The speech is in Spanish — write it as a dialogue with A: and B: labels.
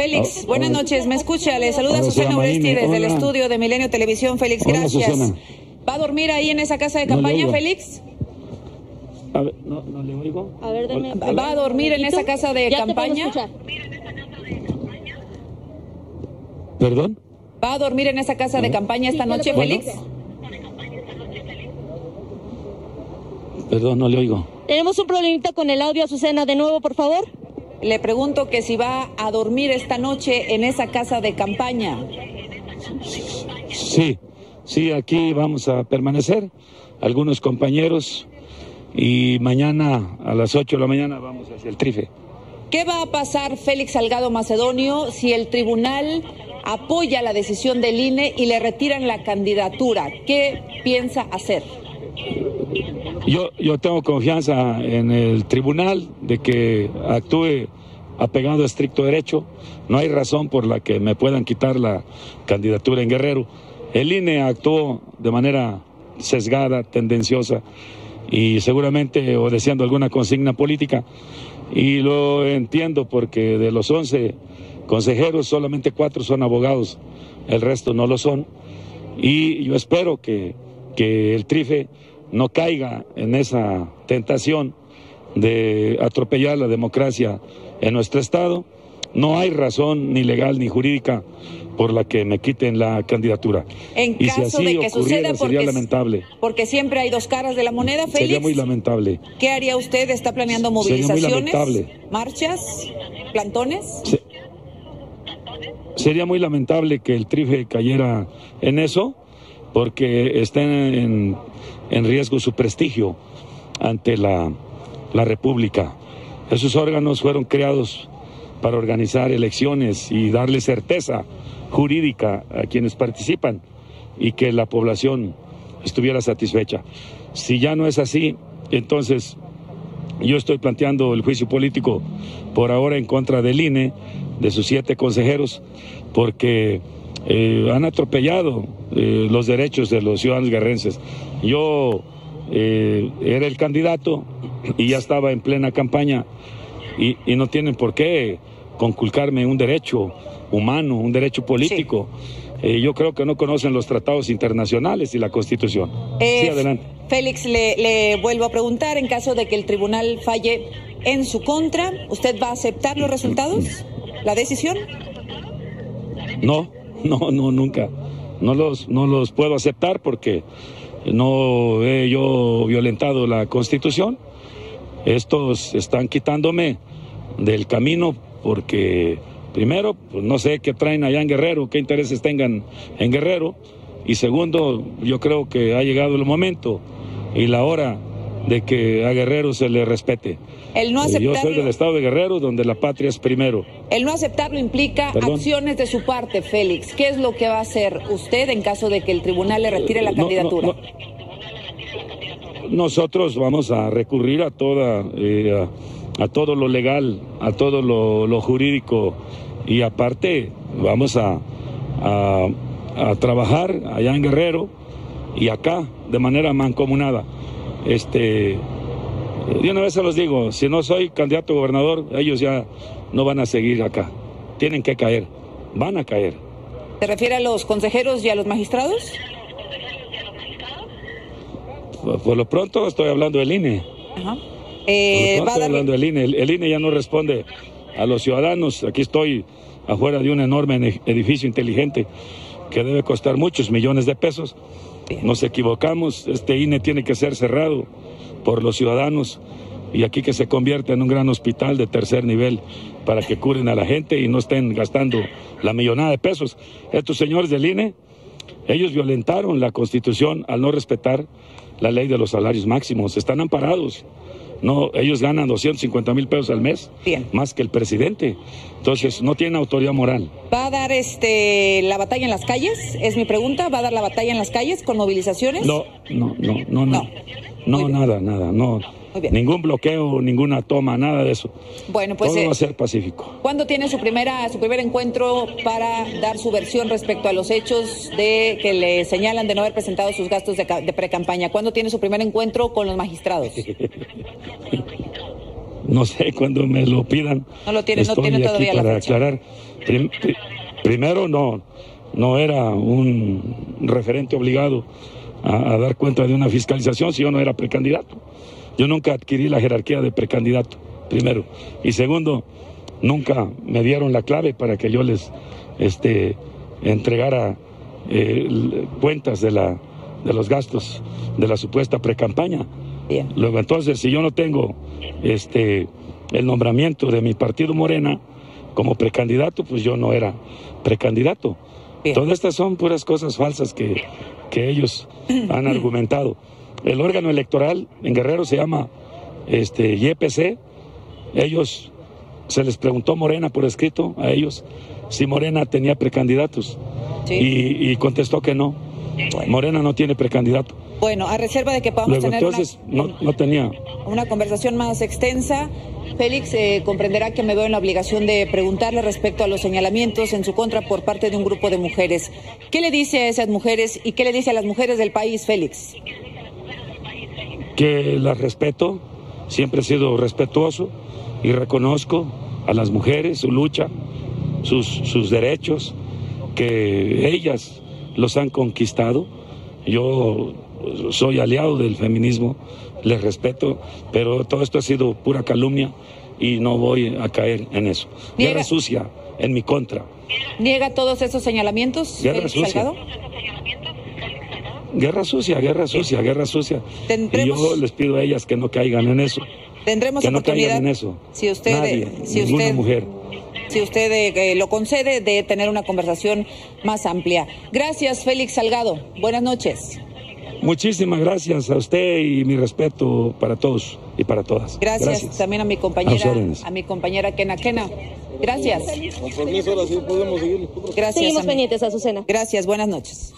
A: Félix, buenas noches, me escucha, le saluda Susana Uresti desde el estudio de Milenio Televisión. Félix, gracias. ¿Va a dormir ahí en esa casa de campaña, Félix?
B: A ver, no, no le oigo.
A: A ver, ¿Va a dormir en esa casa de campaña?
B: ¿Perdón?
A: ¿Va a dormir en esa casa de campaña esta noche, Félix?
B: Perdón, no le oigo.
C: Tenemos un problemita con el audio, Azucena, de nuevo, por favor.
A: Le pregunto que si va a dormir esta noche en esa casa de campaña.
B: Sí, sí, aquí vamos a permanecer, algunos compañeros, y mañana a las 8 de la mañana vamos hacia el trife.
A: ¿Qué va a pasar, Félix Salgado Macedonio, si el tribunal apoya la decisión del INE y le retiran la candidatura? ¿Qué piensa hacer?
B: Yo, yo tengo confianza en el tribunal de que actúe apegado a estricto derecho. No hay razón por la que me puedan quitar la candidatura en Guerrero. El INE actuó de manera sesgada, tendenciosa y seguramente obedeciendo alguna consigna política. Y lo entiendo porque de los 11 consejeros solamente cuatro son abogados, el resto no lo son. Y yo espero que, que el TRIFE no caiga en esa tentación de atropellar la democracia en nuestro Estado. No hay razón ni legal ni jurídica por la que me quiten la candidatura.
A: En
B: y
A: caso
B: si así
A: de que suceda, porque,
B: sería lamentable.
A: Porque siempre hay dos caras de la moneda, Félix.
B: Sería muy lamentable.
A: ¿Qué haría usted? ¿Está planeando movilizaciones? ¿Marchas? ¿Plantones?
B: sería muy lamentable que el TRIFE cayera en eso, porque está en, riesgo su prestigio ante la, la República. Esos órganos fueron creados para organizar elecciones y darle certeza jurídica a quienes participan y que la población estuviera satisfecha. Si ya no es así, entonces yo estoy planteando el juicio político por ahora en contra del INE, de sus siete consejeros, porque eh, han atropellado eh, los derechos de los ciudadanos guerrenses. Yo eh, era el candidato y ya estaba en plena campaña y, no tienen por qué conculcarme un derecho humano, un derecho político. yo creo que no conocen los tratados internacionales y la Constitución. sí, adelante.
A: Félix, le, le vuelvo a preguntar, en caso de que el tribunal falle en su contra, ¿usted va a aceptar los resultados, la decisión?
B: No, no, no, nunca. No los, no los puedo aceptar porque no he yo violentado la Constitución. Estos están quitándome del camino porque, primero, pues no sé qué traen allá en Guerrero, qué intereses tengan en Guerrero. Y segundo, yo creo que ha llegado el momento y la hora de que a Guerrero se le respete.
A: El no aceptarlo,
B: Yo soy del estado de Guerrero, donde la patria es primero.
A: El no aceptarlo implica acciones de su parte, Félix. ¿Qué es lo que va a hacer usted en caso de que el tribunal le retire la candidatura?
B: Nosotros vamos a recurrir a toda, eh, a, todo lo legal, a todo lo, jurídico y aparte vamos a, a trabajar allá en Guerrero y acá de manera mancomunada. Este, de una vez se los digo, si no soy candidato a gobernador, ellos ya no van a seguir acá. Tienen que caer, van a caer.
A: ¿Se refiere a los consejeros y a los magistrados?
B: Por, lo pronto estoy hablando del INE. Ajá. Eh, estoy hablando del INE. El, INE ya no responde a los ciudadanos. Aquí estoy afuera de un enorme edificio inteligente que debe costar muchos millones de pesos. Nos equivocamos, este INE tiene que ser cerrado por los ciudadanos y aquí que se convierta en un gran hospital de tercer nivel para que curen a la gente y no estén gastando la millonada de pesos. Estos señores del INE, ellos violentaron la constitución al no respetar la ley de los salarios máximos, están amparados. No, ellos ganan 250 mil pesos al mes, más que el presidente. Entonces, no tienen autoridad moral.
A: ¿Va a dar este la batalla en las calles? Es mi pregunta. ¿Va a dar la batalla en las calles con movilizaciones?
B: No, no, no, no, no. No, nada, nada, no. Ningún bloqueo, ninguna toma, nada de eso.
A: Bueno, pues.
B: Todo va a eh, ser pacífico.
A: ¿Cuándo tiene su, primera, su primer encuentro para dar su versión respecto a los hechos de que le señalan de no haber presentado sus gastos de, de pre-campaña? ¿Cuándo tiene su primer encuentro con los magistrados?
B: No sé, cuando me lo pidan.
A: No lo tiene, no tiene
B: aquí
A: todavía la
B: para
A: fecha.
B: aclarar. Prim- pri- primero, no, no era un referente obligado a, a dar cuenta de una fiscalización si yo no era precandidato. Yo nunca adquirí la jerarquía de precandidato, primero. Y segundo, nunca me dieron la clave para que yo les este, entregara eh, cuentas de, la, de los gastos de la supuesta precampaña. Luego, entonces, si yo no tengo este, el nombramiento de mi partido Morena como precandidato, pues yo no era precandidato. Todas estas son puras cosas falsas que, que ellos han argumentado. El órgano electoral en Guerrero se llama este, YPC. Ellos, se les preguntó Morena por escrito a ellos si Morena tenía precandidatos.
A: Sí.
B: Y, y contestó que no. Morena no tiene precandidato.
A: Bueno, a reserva de que podamos
B: Luego,
A: tener
B: entonces,
A: una,
B: no, no tenía.
A: una conversación más extensa. Félix eh, comprenderá que me veo en la obligación de preguntarle respecto a los señalamientos en su contra por parte de un grupo de mujeres. ¿Qué le dice a esas mujeres y qué le dice a las mujeres del país, Félix?
B: que las respeto, siempre he sido respetuoso y reconozco a las mujeres su lucha, sus, sus derechos, que ellas los han conquistado. Yo soy aliado del feminismo, les respeto, pero todo esto ha sido pura calumnia y no voy a caer en eso.
A: Niega-
B: Guerra sucia en mi contra.
A: ¿Niega todos esos señalamientos,
B: Guerra
A: Félix
B: sucia.
A: Salgado?
B: Guerra sucia, guerra sucia, guerra sucia. Y yo les pido a ellas que no caigan en eso.
A: Tendremos
B: que no
A: oportunidad,
B: caigan en eso.
A: si usted,
B: Nadie,
A: si
B: ninguna
A: usted,
B: mujer.
A: si usted eh, lo concede, de tener una conversación más amplia. Gracias, Félix Salgado. Buenas noches.
B: Muchísimas gracias a usted y mi respeto para todos y para todas.
A: Gracias, también a mi compañera, a mi compañera Kena Kena. Gracias.
D: Con permiso, ahora sí podemos seguir.
A: Gracias.
C: Seguimos pendientes, Azucena.
A: Gracias, buenas noches.